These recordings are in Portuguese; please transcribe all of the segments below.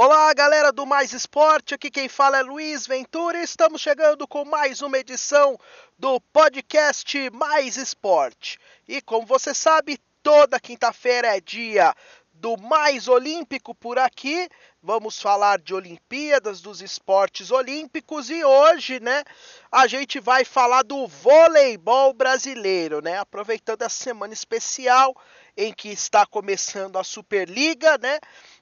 Olá, galera do Mais Esporte, aqui quem fala é Luiz Ventura e estamos chegando com mais uma edição do podcast Mais Esporte. E como você sabe, toda quinta-feira é dia do Mais Olímpico por aqui. Vamos falar de Olimpíadas, dos esportes olímpicos e hoje, né, a gente vai falar do voleibol brasileiro, né? Aproveitando a semana especial em que está começando a Superliga, né?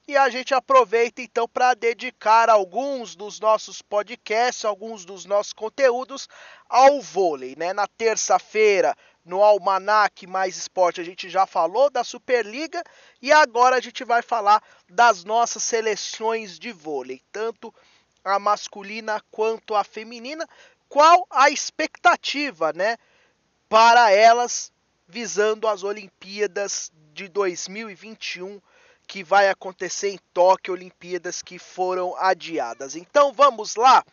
E a gente aproveita então para dedicar alguns dos nossos podcasts, alguns dos nossos conteúdos ao vôlei, né? Na terça-feira, no Almanac Mais Esporte, a gente já falou da Superliga e agora a gente vai falar das nossas seleções de vôlei, tanto a masculina quanto a feminina. Qual a expectativa, né, para elas visando as Olimpíadas de 2021? Que vai acontecer em Tóquio, Olimpíadas que foram adiadas. Então vamos lá.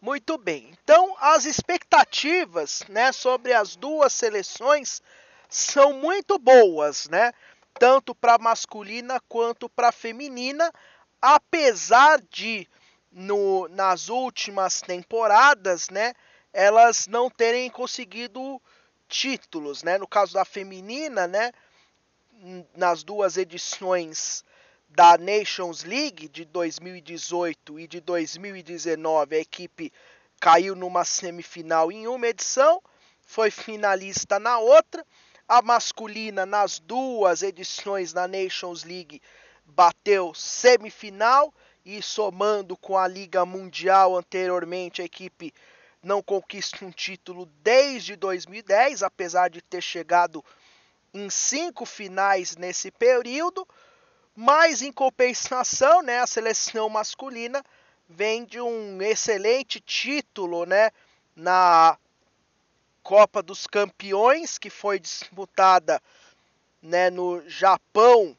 Muito bem. Então as expectativas, né, sobre as duas seleções são muito boas, né? Tanto para masculina quanto para feminina, apesar de no, nas últimas temporadas, né, elas não terem conseguido títulos, né? No caso da feminina, né, nas duas edições da Nations League de 2018 e de 2019, a equipe caiu numa semifinal em uma edição, foi finalista na outra. A masculina, nas duas edições da Nations League, bateu semifinal e somando com a Liga Mundial anteriormente, a equipe não conquista um título desde 2010, apesar de ter chegado em cinco finais nesse período, mas em compensação, né, a seleção masculina vem de um excelente título, né, na Copa dos Campeões, que foi disputada, né, no Japão,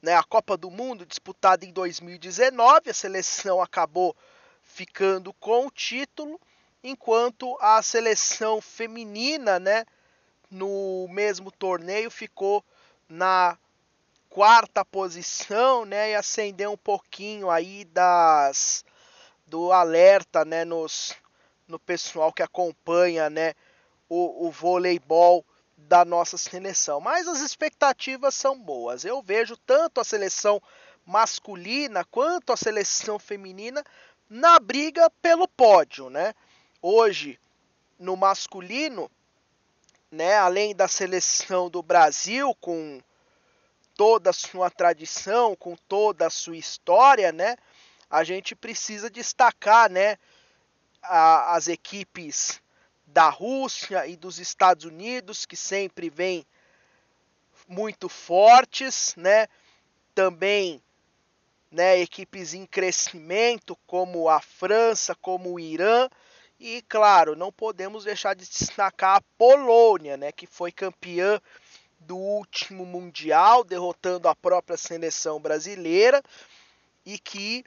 né, a Copa do Mundo disputada em 2019, a seleção acabou ficando com o título, enquanto a seleção feminina, né, no mesmo torneio ficou na quarta posição, né, e acendeu um pouquinho aí das do alerta, né, nos no pessoal que acompanha, né, o, o voleibol da nossa seleção. Mas as expectativas são boas. Eu vejo tanto a seleção masculina quanto a seleção feminina na briga pelo pódio, né? Hoje no masculino né, além da seleção do Brasil com toda a sua tradição, com toda a sua história, né, a gente precisa destacar, né, a, as equipes da Rússia e dos Estados Unidos que sempre vêm muito fortes, né, também né, equipes em crescimento como a França, como o Irã, e claro, não podemos deixar de destacar a Polônia, né, que foi campeã do último mundial, derrotando a própria seleção brasileira e que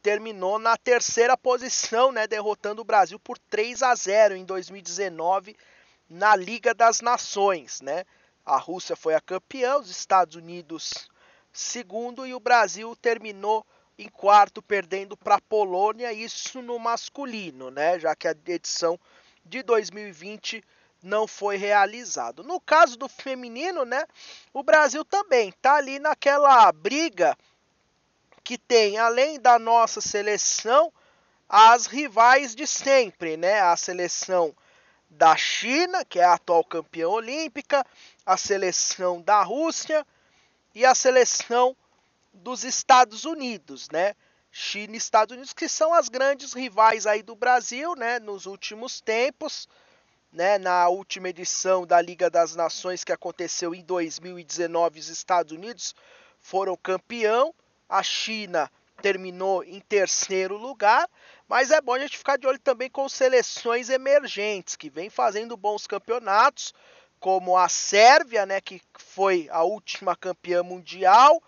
terminou na terceira posição, né, derrotando o Brasil por 3 a 0 em 2019 na Liga das Nações, né? A Rússia foi a campeã, os Estados Unidos segundo e o Brasil terminou em quarto, perdendo para a Polônia, isso no masculino, né? Já que a edição de 2020 não foi realizado. No caso do feminino, né? O Brasil também tá ali naquela briga que tem, além da nossa seleção, as rivais de sempre, né? A seleção da China, que é a atual campeã olímpica, a seleção da Rússia e a seleção dos Estados Unidos, né? China e Estados Unidos, que são as grandes rivais aí do Brasil, né, nos últimos tempos, né, na última edição da Liga das Nações que aconteceu em 2019, os Estados Unidos foram campeão, a China terminou em terceiro lugar, mas é bom a gente ficar de olho também com seleções emergentes que vem fazendo bons campeonatos, como a Sérvia, né, que foi a última campeã mundial,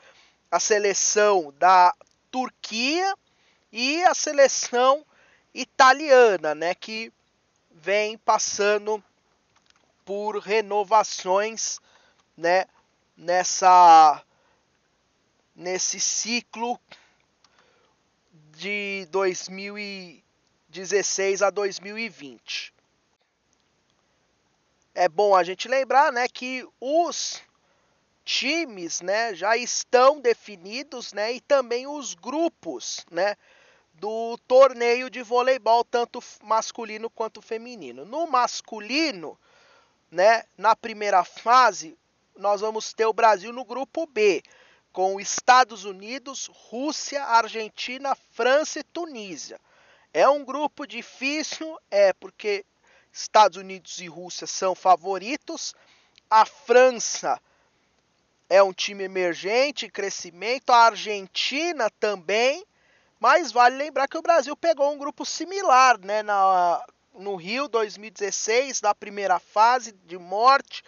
a seleção da Turquia e a seleção italiana, né, que vem passando por renovações, né, nessa nesse ciclo de 2016 a 2020. É bom a gente lembrar, né, que os times, né, já estão definidos, né, e também os grupos, né, do torneio de voleibol tanto masculino quanto feminino. No masculino, né, na primeira fase, nós vamos ter o Brasil no grupo B, com Estados Unidos, Rússia, Argentina, França e Tunísia. É um grupo difícil, é porque Estados Unidos e Rússia são favoritos. A França é um time emergente, em crescimento. A Argentina também. Mas vale lembrar que o Brasil pegou um grupo similar, né? Na, no Rio 2016, na primeira fase de morte,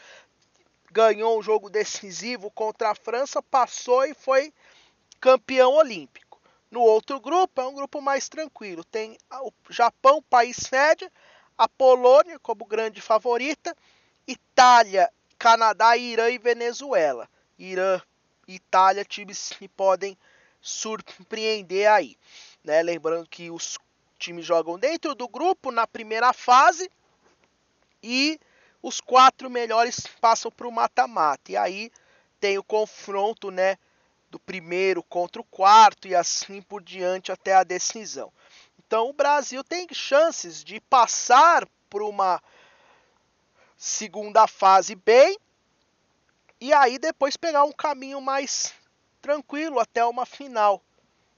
ganhou um jogo decisivo contra a França, passou e foi campeão olímpico. No outro grupo é um grupo mais tranquilo. Tem o Japão, país sede, a Polônia como grande favorita, Itália, Canadá, Irã e Venezuela. Irã e Itália, times que podem surpreender aí. Né? Lembrando que os times jogam dentro do grupo na primeira fase e os quatro melhores passam para o mata-mata. E aí tem o confronto né, do primeiro contra o quarto e assim por diante até a decisão. Então o Brasil tem chances de passar por uma segunda fase bem e aí depois pegar um caminho mais tranquilo até uma final,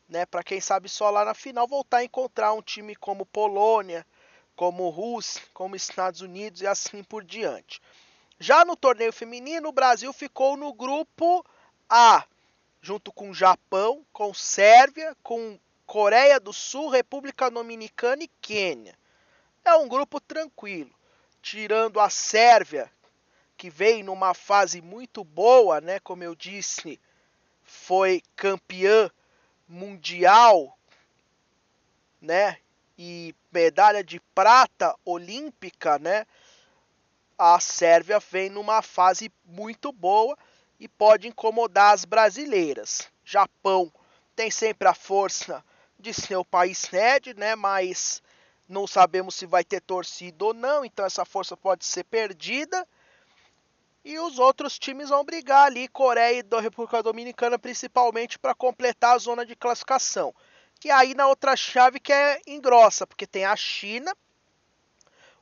né? Para quem sabe só lá na final voltar a encontrar um time como Polônia, como Rússia, como Estados Unidos e assim por diante. Já no torneio feminino, o Brasil ficou no grupo A, junto com Japão, com Sérvia, com Coreia do Sul, República Dominicana e Quênia. É um grupo tranquilo, tirando a Sérvia, que vem numa fase muito boa, né? Como eu disse, foi campeã mundial, né? E medalha de prata olímpica, né? A Sérvia vem numa fase muito boa e pode incomodar as brasileiras. Japão tem sempre a força de ser o país sede, né? Mas não sabemos se vai ter torcida ou não, então essa força pode ser perdida. E os outros times vão brigar ali, Coreia e República Dominicana, principalmente para completar a zona de classificação. E aí na outra chave que é engrossa, porque tem a China,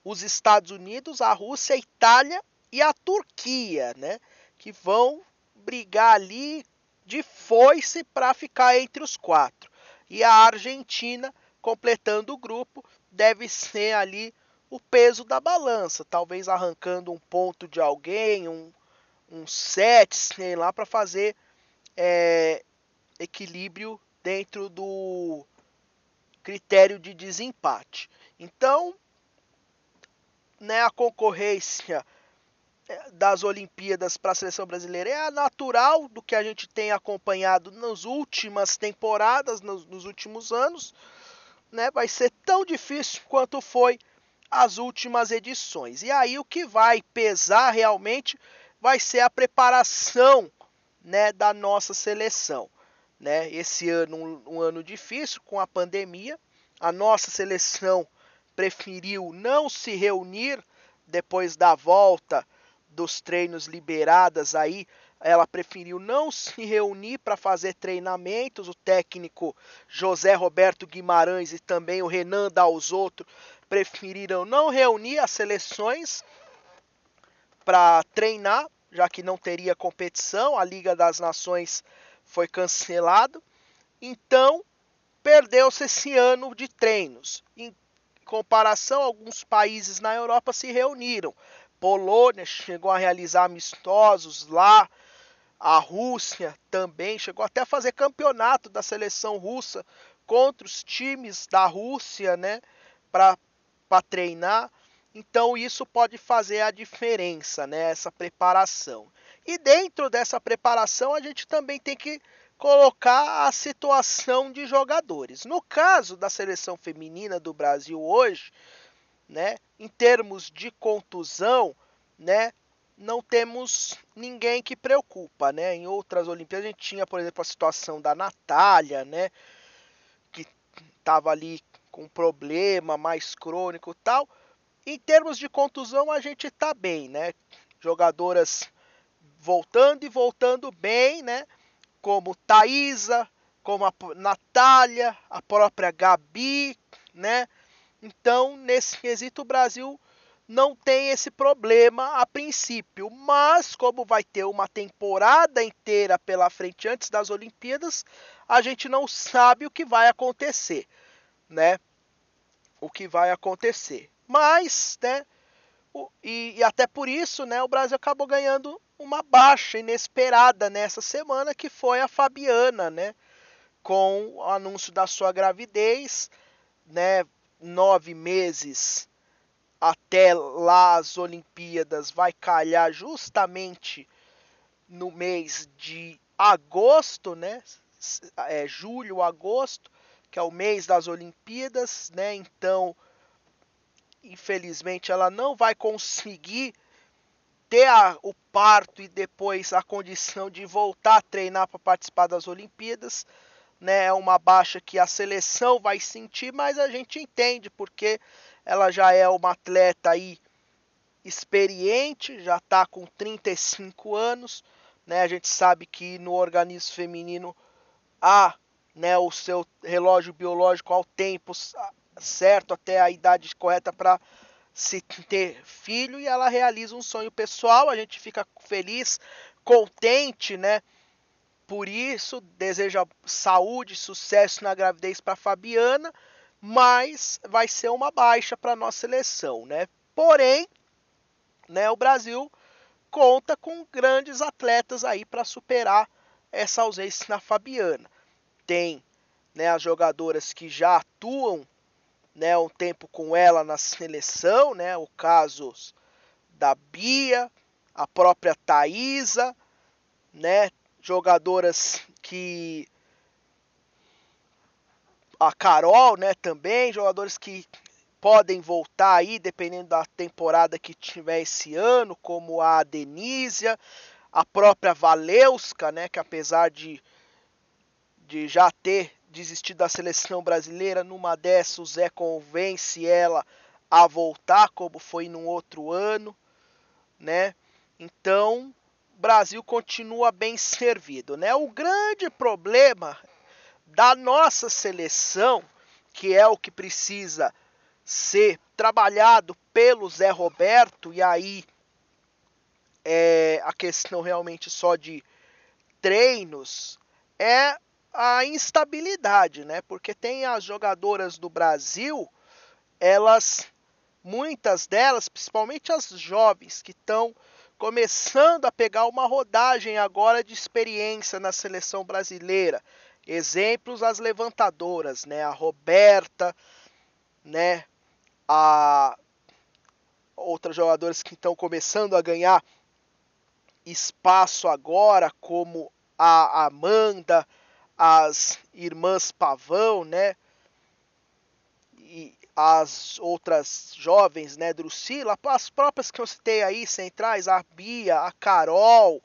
os Estados Unidos, a Rússia, a Itália e a Turquia, né? Que vão brigar ali de foice para ficar entre os quatro e a Argentina, completando o grupo, deve ser ali o peso da balança, talvez arrancando um ponto de alguém, um, um set, sei lá, para fazer é, equilíbrio dentro do critério de desempate. Então, né, a concorrência das Olimpíadas para a seleção brasileira é a natural do que a gente tem acompanhado nas últimas temporadas, nos, nos últimos anos, né? Vai ser tão difícil quanto foi as últimas edições. E aí o que vai pesar realmente vai ser a preparação, né, da nossa seleção, né? Esse ano um, um ano difícil com a pandemia, a nossa seleção preferiu não se reunir depois da volta dos treinos liberadas aí, ela preferiu não se reunir para fazer treinamentos. O técnico José Roberto Guimarães e também o Renan Dalzotto preferiram não reunir as seleções para treinar, já que não teria competição, a Liga das Nações foi cancelado. Então, perdeu-se esse ano de treinos. Em comparação, alguns países na Europa se reuniram. Polônia chegou a realizar amistosos lá. A Rússia também chegou até a fazer campeonato da seleção russa contra os times da Rússia, né, para treinar. Então isso pode fazer a diferença, né, essa preparação. E dentro dessa preparação a gente também tem que colocar a situação de jogadores. No caso da seleção feminina do Brasil hoje, né, em termos de contusão, né, não temos ninguém que preocupa, né? Em outras Olimpíadas a gente tinha, por exemplo, a situação da Natália, né? Que estava ali com problema mais crônico tal. Em termos de contusão, a gente tá bem, né? Jogadoras voltando e voltando bem, né? Como Thaisa, como a Natália, a própria Gabi, né? Então, nesse quesito, o Brasil não tem esse problema a princípio, mas como vai ter uma temporada inteira pela frente antes das Olimpíadas, a gente não sabe o que vai acontecer, né? O que vai acontecer. Mas, né? E, e até por isso, né? O Brasil acabou ganhando uma baixa inesperada nessa semana, que foi a Fabiana, né? Com o anúncio da sua gravidez, né? Nove meses até lá as Olimpíadas vai calhar justamente no mês de agosto, né? É, julho, agosto, que é o mês das Olimpíadas, né? Então, infelizmente, ela não vai conseguir ter a, o parto e depois a condição de voltar a treinar para participar das Olimpíadas. Né, é uma baixa que a seleção vai sentir, mas a gente entende porque ela já é uma atleta aí experiente, já está com 35 anos, né? A gente sabe que no organismo feminino há, né, o seu relógio biológico ao tempo certo até a idade correta para se ter filho e ela realiza um sonho pessoal. A gente fica feliz, contente, né? Por isso, deseja saúde, sucesso na gravidez para Fabiana mas vai ser uma baixa para nossa seleção, né? Porém, né, o Brasil conta com grandes atletas aí para superar essa ausência na Fabiana. Tem né, as jogadoras que já atuam né, um tempo com ela na seleção, né, o caso da Bia, a própria Thaisa, né, jogadoras que a Carol, né, também, jogadores que podem voltar aí, dependendo da temporada que tiver esse ano, como a Denísia, a própria Valeuska, né, que apesar de, de já ter desistido da seleção brasileira, numa dessas o Zé convence ela a voltar, como foi num outro ano, né? Então, Brasil continua bem servido, né? O grande problema da nossa seleção, que é o que precisa ser trabalhado pelo Zé Roberto, e aí é a questão realmente só de treinos, é a instabilidade, né? Porque tem as jogadoras do Brasil, elas, muitas delas, principalmente as jovens que estão começando a pegar uma rodagem agora de experiência na seleção brasileira. Exemplos as levantadoras, né? A Roberta, né? A outras jogadoras que estão começando a ganhar espaço agora, como a Amanda, as irmãs Pavão, né? E as outras jovens, né? Drusila, as próprias que eu citei aí, centrais, a Bia, a Carol,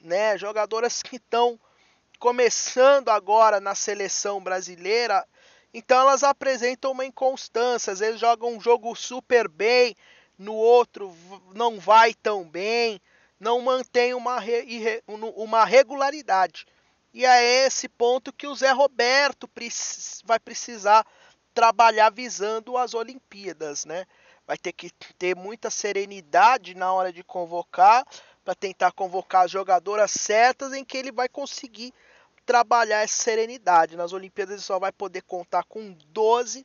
né? Jogadoras que estão começando agora na seleção brasileira, então elas apresentam uma inconstância. Às vezes jogam um jogo super bem, no outro não vai tão bem, não mantém uma, uma regularidade. E é esse ponto que o Zé Roberto vai precisar trabalhar visando as Olimpíadas, né? Vai ter que ter muita serenidade na hora de convocar, para tentar convocar as jogadoras certas em que ele vai conseguir trabalhar essa serenidade. Nas Olimpíadas ele só vai poder contar com 12,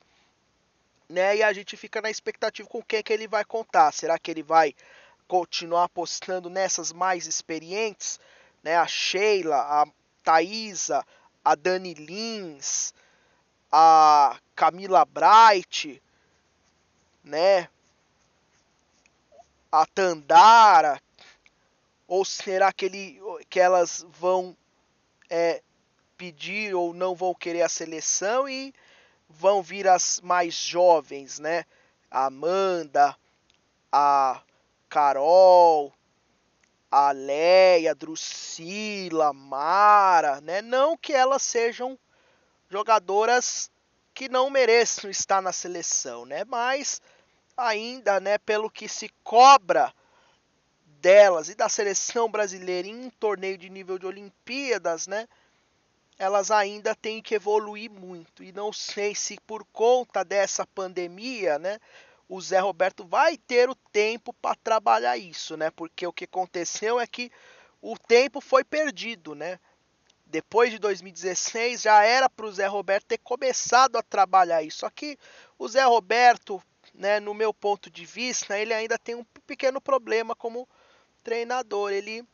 né? E a gente fica na expectativa com quem que ele vai contar. Será que ele vai continuar apostando nessas mais experientes, né? A Sheila, a Thaisa, a Dani Lins, a Camila Bright, né? A Tandara, ou será que, ele, que elas vão é, pedir ou não vão querer a seleção e vão vir as mais jovens, né? A Amanda, a Carol, a Leia, Drusila, Mara, né? Não que elas sejam jogadoras que não mereçam estar na seleção, né? Mas ainda, né, pelo que se cobra delas e da seleção brasileira em torneio de nível de Olimpíadas, né? Elas ainda têm que evoluir muito. E não sei se por conta dessa pandemia, né? O Zé Roberto vai ter o tempo para trabalhar isso, né? Porque o que aconteceu é que o tempo foi perdido, né? Depois de 2016 já era para o Zé Roberto ter começado a trabalhar isso. Só que o Zé Roberto, né, no meu ponto de vista, ele ainda tem um pequeno problema como treinador. Ele,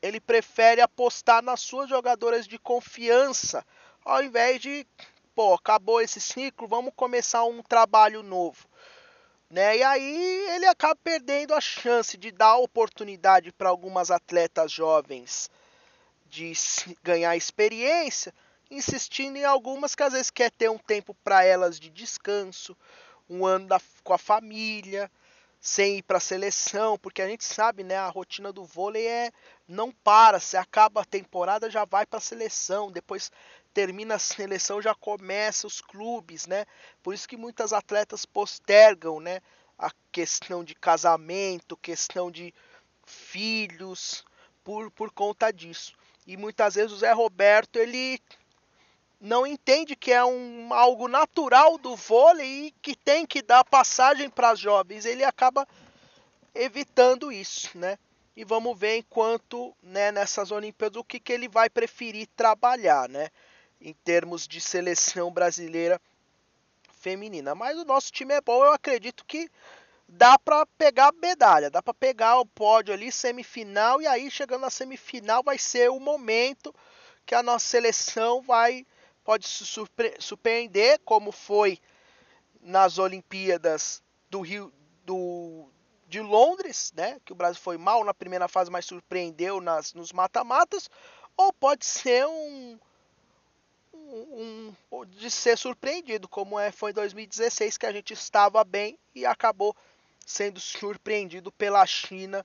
ele prefere apostar nas suas jogadoras de confiança, ao invés de, pô, acabou esse ciclo, vamos começar um trabalho novo. Né? E aí ele acaba perdendo a chance de dar oportunidade para algumas atletas jovens de ganhar experiência, insistindo em algumas que às vezes quer ter um tempo para elas de descanso, um ano da, com a família, sem ir para a seleção, porque a gente sabe, né, a rotina do vôlei é não para, se acaba a temporada já vai para a seleção, depois termina a seleção já começa os clubes, né? Por isso que muitas atletas postergam, né, a questão de casamento, questão de filhos, por, por conta disso. E muitas vezes o Zé Roberto ele não entende que é um, algo natural do vôlei e que tem que dar passagem para as jovens. Ele acaba evitando isso, né? E vamos ver enquanto né, nessas Olimpíadas o que, que ele vai preferir trabalhar, né? Em termos de seleção brasileira feminina. Mas o nosso time é bom, eu acredito que dá para pegar a medalha, dá para pegar o pódio ali, semifinal, e aí chegando na semifinal vai ser o momento que a nossa seleção vai pode se surpre surpreender, como foi nas Olimpíadas do Rio do, de Londres, né? Que o Brasil foi mal na primeira fase, mas surpreendeu nas, nos mata-matas, ou pode ser um, um, um, de ser surpreendido, como é, foi em 2016 que a gente estava bem e acabou sendo surpreendido pela China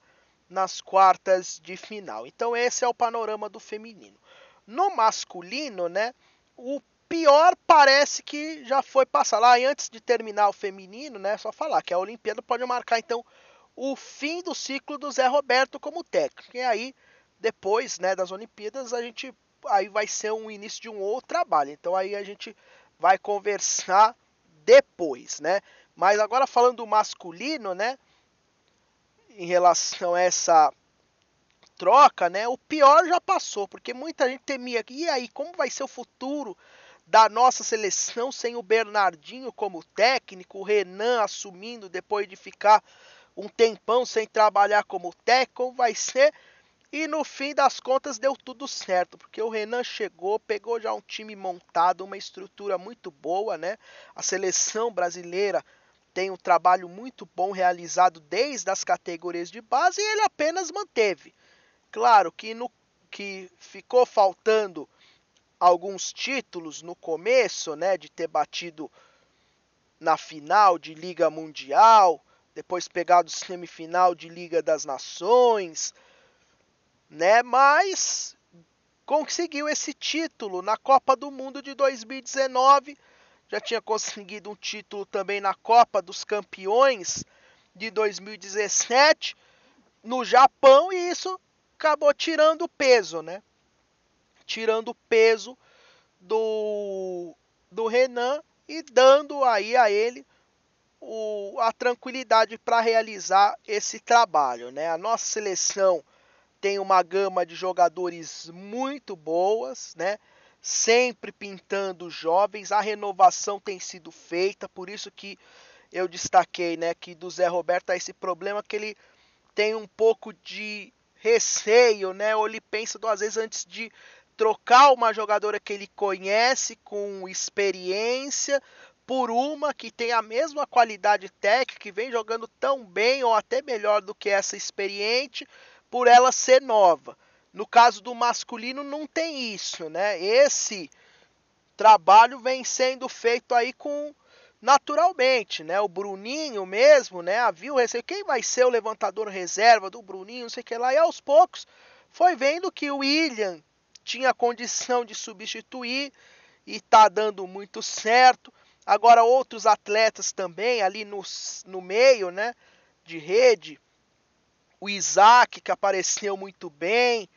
nas quartas de final. Então esse é o panorama do feminino. No masculino, né? o pior parece que já foi passar lá. E antes de terminar o feminino, né? Só falar que a Olimpíada pode marcar então o fim do ciclo do Zé Roberto como técnico. E aí, depois né, das Olimpíadas, a gente aí vai ser um início de um outro trabalho. Então aí a gente vai conversar depois, né? Mas agora falando do masculino, né? Em relação a essa troca, né? O pior já passou, porque muita gente temia que e aí como vai ser o futuro da nossa seleção sem o Bernardinho como técnico, o Renan assumindo depois de ficar um tempão sem trabalhar como técnico, vai ser e no fim das contas deu tudo certo, porque o Renan chegou, pegou já um time montado, uma estrutura muito boa, né? A seleção brasileira tem um trabalho muito bom realizado desde as categorias de base e ele apenas manteve. Claro que no que ficou faltando alguns títulos no começo, né, de ter batido na final de Liga Mundial, depois pegado semifinal de Liga das Nações, né, mas conseguiu esse título na Copa do Mundo de 2019, já tinha conseguido um título também na Copa dos Campeões de 2017 no Japão e isso acabou tirando o peso, né? Tirando o peso do, do Renan e dando aí a ele o, a tranquilidade para realizar esse trabalho, né? A nossa seleção tem uma gama de jogadores muito boas, né? Sempre pintando jovens, a renovação tem sido feita, por isso que eu destaquei, né, que do Zé Roberto há esse problema que ele tem um pouco de receio, né? Ou ele pensa duas vezes antes de trocar uma jogadora que ele conhece com experiência por uma que tem a mesma qualidade técnica, que vem jogando tão bem ou até melhor do que essa experiente, por ela ser nova. No caso do masculino não tem isso, né? Esse trabalho vem sendo feito aí com naturalmente, né? O Bruninho mesmo, né? Havia o receio, quem vai ser o levantador reserva do Bruninho, não sei o que lá, e aos poucos foi vendo que o William tinha condição de substituir e tá dando muito certo. Agora outros atletas também ali no, no meio, né, de rede, o Isaac que apareceu muito bem,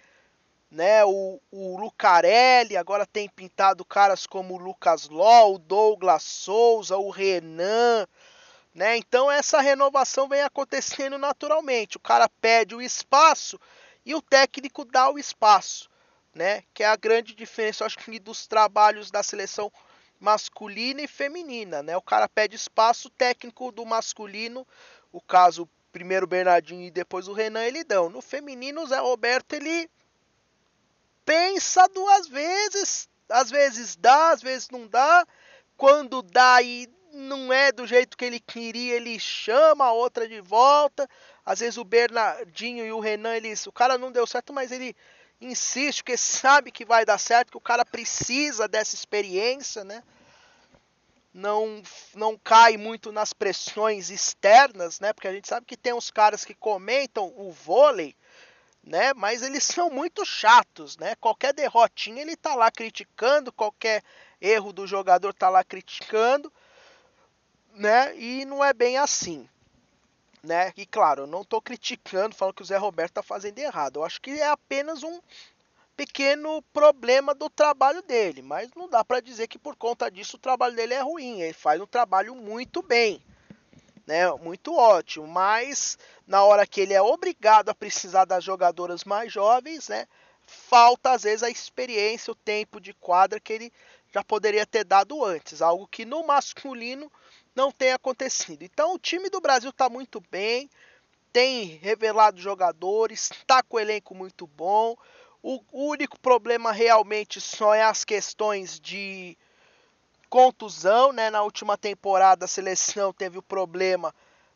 né, o, o Lucarelli, agora tem pintado caras como o Lucas Ló, o Douglas Souza, o Renan, né? Então essa renovação vem acontecendo naturalmente. O cara pede o espaço e o técnico dá o espaço, né? Que é a grande diferença, acho que dos trabalhos da seleção masculina e feminina, né? O cara pede espaço, o técnico do masculino, o caso primeiro o Bernardinho e depois o Renan, ele dão. No feminino, o Zé Roberto ele pensa duas vezes, às vezes dá, às vezes não dá. Quando dá e não é do jeito que ele queria, ele chama a outra de volta. Às vezes o Bernardinho e o Renan, eles, o cara não deu certo, mas ele insiste porque sabe que vai dar certo, que o cara precisa dessa experiência, né? Não, não cai muito nas pressões externas, né? Porque a gente sabe que tem uns caras que comentam o vôlei né? Mas eles são muito chatos, né? Qualquer derrotinha ele tá lá criticando, qualquer erro do jogador tá lá criticando, né? E não é bem assim, né? E claro, eu não tô criticando, falando que o Zé Roberto tá fazendo errado. Eu acho que é apenas um pequeno problema do trabalho dele, mas não dá para dizer que por conta disso o trabalho dele é ruim. Ele faz um trabalho muito bem né? Muito ótimo, mas na hora que ele é obrigado a precisar das jogadoras mais jovens, né? Falta às vezes a experiência, o tempo de quadra que ele já poderia ter dado antes, algo que no masculino não tem acontecido. Então o time do Brasil está muito bem, tem revelado jogadores, está com o elenco muito bom. O único problema realmente só é as questões de contusão, né? Na última temporada a seleção teve o problema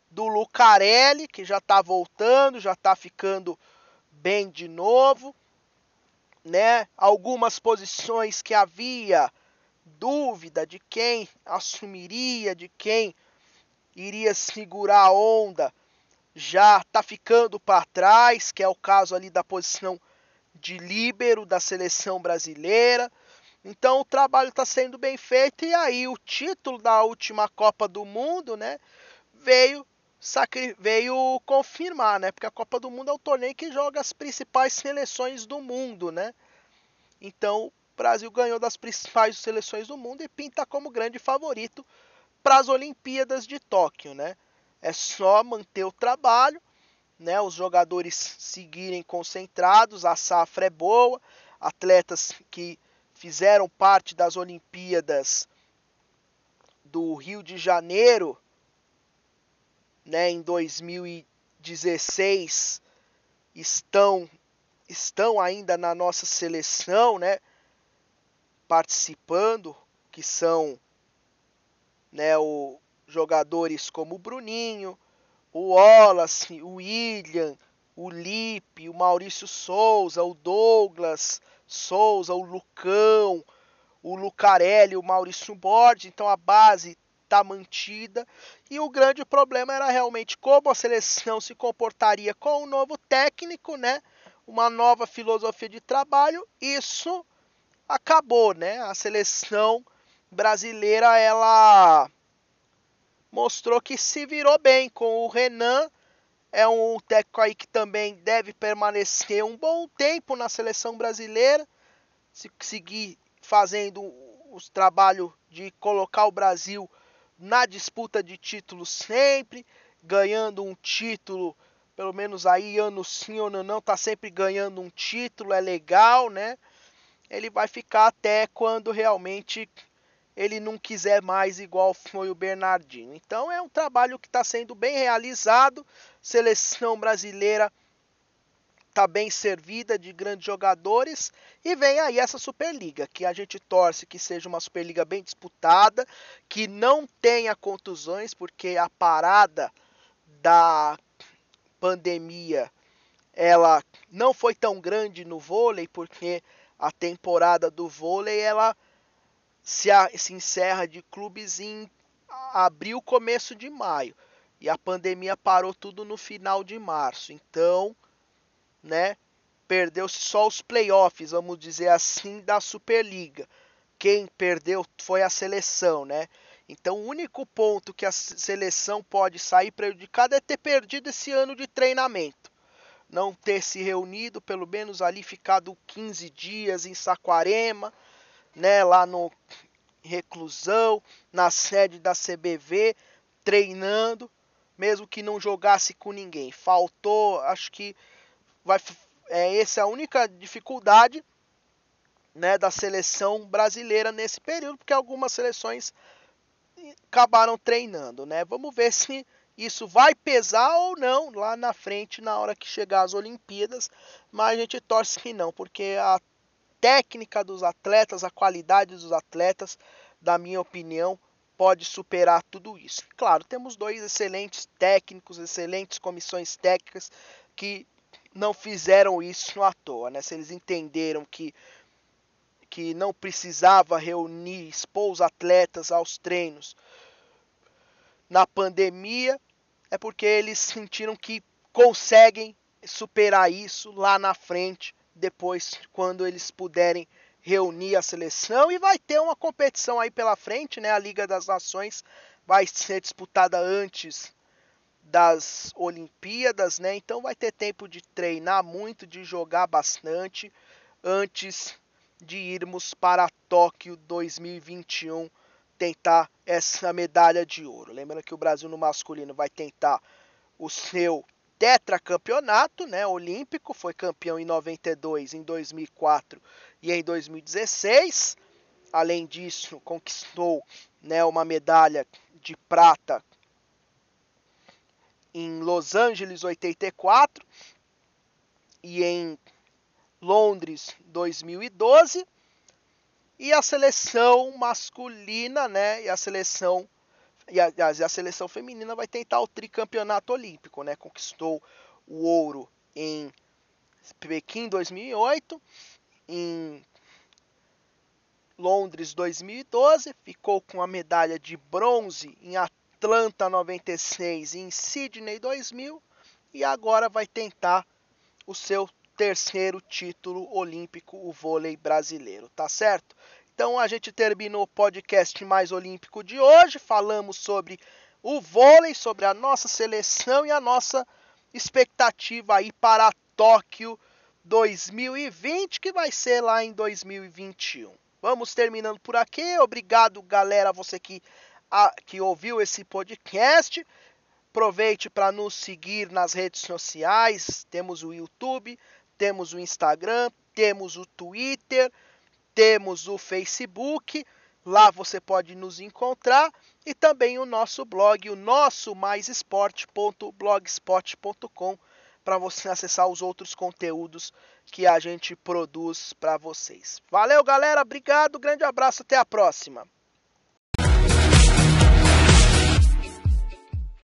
do Lucarelli, que já está voltando, já está ficando bem de novo, né? Algumas posições que havia dúvida de quem assumiria, de quem iria segurar a onda, já está ficando para trás, que é o caso ali da posição de líbero da seleção brasileira. Então o trabalho está sendo bem feito e aí o título da última Copa do Mundo, né, veio veio confirmar, né? Porque a Copa do Mundo é o torneio que joga as principais seleções do mundo, né? Então o Brasil ganhou das principais seleções do mundo e pinta como grande favorito para as Olimpíadas de Tóquio, né? É só manter o trabalho, né? Os jogadores seguirem concentrados, a safra é boa, atletas que fizeram parte das Olimpíadas do Rio de Janeiro, né, em 2016, estão estão ainda na nossa seleção, né, participando, que são né, o jogadores como o Bruninho, o Wallace, o William, o Lipe, o Maurício Souza, o Douglas, Souza, o Lucão, o Lucarelli, o Maurício Borges, então a base está mantida. E o grande problema era realmente como a seleção se comportaria com o novo técnico, né? Uma nova filosofia de trabalho. Isso acabou, né? A seleção brasileira ela mostrou que se virou bem com o Renan é um técnico aí que também deve permanecer um bom tempo na seleção brasileira, se seguir fazendo os trabalhos de colocar o Brasil na disputa de títulos sempre, ganhando um título, pelo menos aí ano sim ou não, tá sempre ganhando um título, é legal, né? Ele vai ficar até quando realmente ele não quiser mais igual foi o Bernardinho. Então é um trabalho que está sendo bem realizado. Seleção brasileira está bem servida de grandes jogadores e vem aí essa Superliga que a gente torce que seja uma Superliga bem disputada, que não tenha contusões, porque a parada da pandemia ela não foi tão grande no vôlei, porque a temporada do vôlei ela se, a, se encerra de clubes em abril, começo de maio. E a pandemia parou tudo no final de março. Então, né, perdeu-se só os playoffs, vamos dizer assim, da Superliga. Quem perdeu foi a seleção, né? Então, o único ponto que a seleção pode sair prejudicada é ter perdido esse ano de treinamento. Não ter se reunido, pelo menos ali ficado 15 dias em Saquarema, né, lá no reclusão, na sede da CBV, treinando, mesmo que não jogasse com ninguém. Faltou, acho que vai é essa é a única dificuldade, né, da seleção brasileira nesse período, porque algumas seleções acabaram treinando, né? Vamos ver se isso vai pesar ou não lá na frente na hora que chegar as Olimpíadas, mas a gente torce que não, porque a técnica dos atletas, a qualidade dos atletas, da minha opinião, pode superar tudo isso. Claro, temos dois excelentes técnicos, excelentes comissões técnicas que não fizeram isso à toa, né? Se eles entenderam que que não precisava reunir, expor os atletas aos treinos na pandemia, é porque eles sentiram que conseguem superar isso lá na frente, depois quando eles puderem reunir a seleção e vai ter uma competição aí pela frente, né? A Liga das Nações vai ser disputada antes das Olimpíadas, né? Então vai ter tempo de treinar muito, de jogar bastante antes de irmos para Tóquio 2021 tentar essa medalha de ouro. Lembrando que o Brasil no masculino vai tentar o seu tetracampeonato, né, olímpico, foi campeão em 92, em 2004 e em 2016. Além disso, conquistou, né, uma medalha de prata em Los Angeles 84 e em Londres 2012 e a seleção masculina, né, e a seleção e a, a, seleção feminina vai tentar o tricampeonato olímpico, né? Conquistou o ouro em Pequim 2008, em Londres 2012, ficou com a medalha de bronze em Atlanta 96 e em Sydney 2000 e agora vai tentar o seu terceiro título olímpico, o vôlei brasileiro, tá certo? Então a gente terminou o podcast mais olímpico de hoje, falamos sobre o vôlei, sobre a nossa seleção e a nossa expectativa aí para Tóquio 2020, que vai ser lá em 2021. Vamos terminando por aqui. Obrigado, galera, você que a, que ouviu esse podcast. Aproveite para nos seguir nas redes sociais. Temos o YouTube, temos o Instagram, temos o Twitter, temos o Facebook. Lá você pode nos encontrar e também o nosso blog, o nosso maisesporte.blogspot.com para você acessar os outros conteúdos que a gente produz para vocês. Valeu, galera, obrigado, grande abraço, até a próxima.